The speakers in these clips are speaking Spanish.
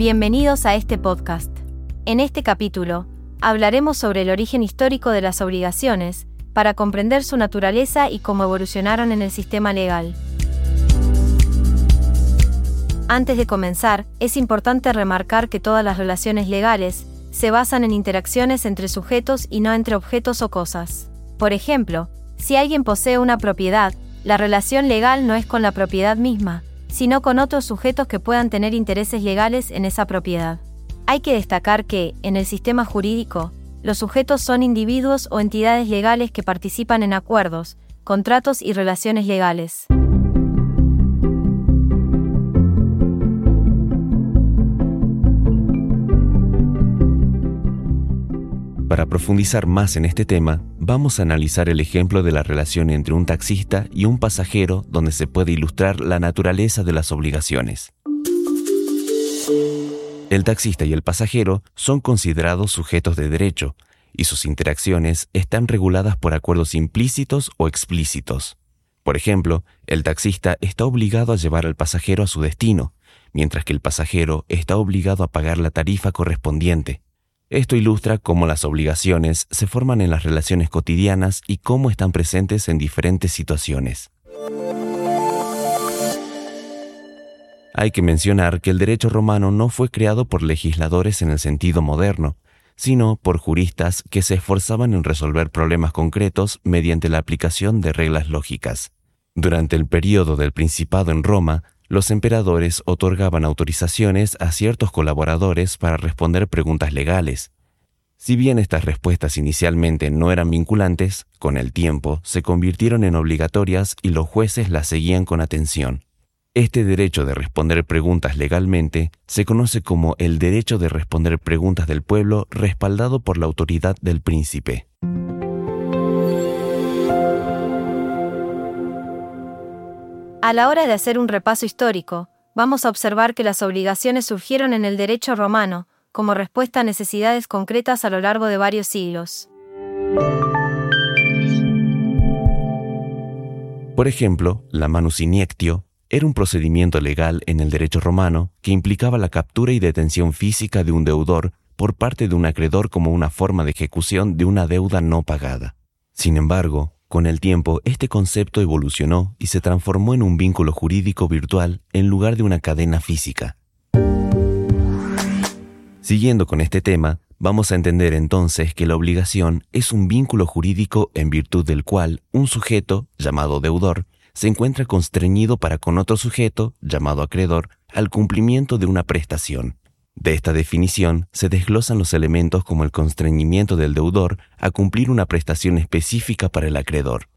Bienvenidos a este podcast. En este capítulo, hablaremos sobre el origen histórico de las obligaciones, para comprender su naturaleza y cómo evolucionaron en el sistema legal. Antes de comenzar, es importante remarcar que todas las relaciones legales se basan en interacciones entre sujetos y no entre objetos o cosas. Por ejemplo, si alguien posee una propiedad, la relación legal no es con la propiedad misma, sino con otros sujetos que puedan tener intereses legales en esa propiedad. Hay que destacar que, en el sistema jurídico, los sujetos son individuos o entidades legales que participan en acuerdos, contratos y relaciones legales. Para profundizar más en este tema, vamos a analizar el ejemplo de la relación entre un taxista y un pasajero donde se puede ilustrar la naturaleza de las obligaciones. El taxista y el pasajero son considerados sujetos de derecho y sus interacciones están reguladas por acuerdos implícitos o explícitos. Por ejemplo, el taxista está obligado a llevar al pasajero a su destino, mientras que el pasajero está obligado a pagar la tarifa correspondiente. Esto ilustra cómo las obligaciones se forman en las relaciones cotidianas y cómo están presentes en diferentes situaciones. Hay que mencionar que el derecho romano no fue creado por legisladores en el sentido moderno, sino por juristas que se esforzaban en resolver problemas concretos mediante la aplicación de reglas lógicas. Durante el período del Principado en Roma, los emperadores otorgaban autorizaciones a ciertos colaboradores para responder preguntas legales. Si bien estas respuestas inicialmente no eran vinculantes, con el tiempo se convirtieron en obligatorias y los jueces las seguían con atención. Este derecho de responder preguntas legalmente se conoce como el derecho de responder preguntas del pueblo respaldado por la autoridad del príncipe. A la hora de hacer un repaso histórico, vamos a observar que las obligaciones surgieron en el derecho romano, como respuesta a necesidades concretas a lo largo de varios siglos. Por ejemplo, la manus iniectio era un procedimiento legal en el derecho romano que implicaba la captura y detención física de un deudor por parte de un acreedor como una forma de ejecución de una deuda no pagada. Sin embargo, con el tiempo, este concepto evolucionó y se transformó en un vínculo jurídico virtual en lugar de una cadena física. Siguiendo con este tema, vamos a entender entonces que la obligación es un vínculo jurídico en virtud del cual un sujeto, llamado deudor, se encuentra constreñido para con otro sujeto, llamado acreedor, al cumplimiento de una prestación. De esta definición se desglosan los elementos como el constreñimiento del deudor a cumplir una prestación específica para el acreedor.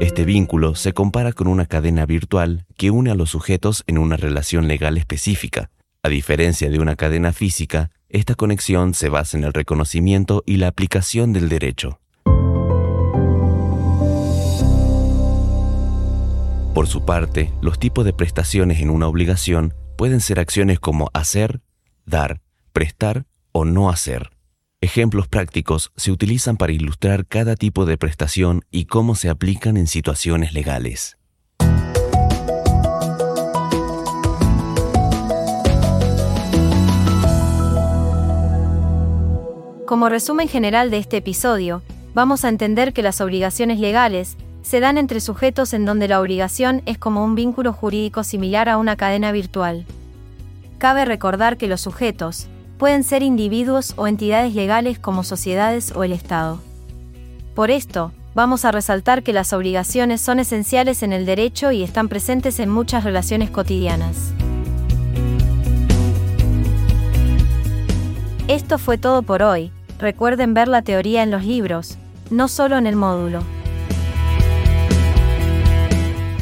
Este vínculo se compara con una cadena virtual que une a los sujetos en una relación legal específica. A diferencia de una cadena física, esta conexión se basa en el reconocimiento y la aplicación del derecho. Por su parte, los tipos de prestaciones en una obligación pueden ser acciones como hacer, dar, prestar o no hacer. Ejemplos prácticos se utilizan para ilustrar cada tipo de prestación y cómo se aplican en situaciones legales. Como resumen general de este episodio, vamos a entender que las obligaciones legales se dan entre sujetos en donde la obligación es como un vínculo jurídico similar a una cadena virtual. Cabe recordar que los sujetos pueden ser individuos o entidades legales como sociedades o el Estado. Por esto, vamos a resaltar que las obligaciones son esenciales en el derecho y están presentes en muchas relaciones cotidianas. Esto fue todo por hoy, recuerden ver la teoría en los libros, no solo en el módulo.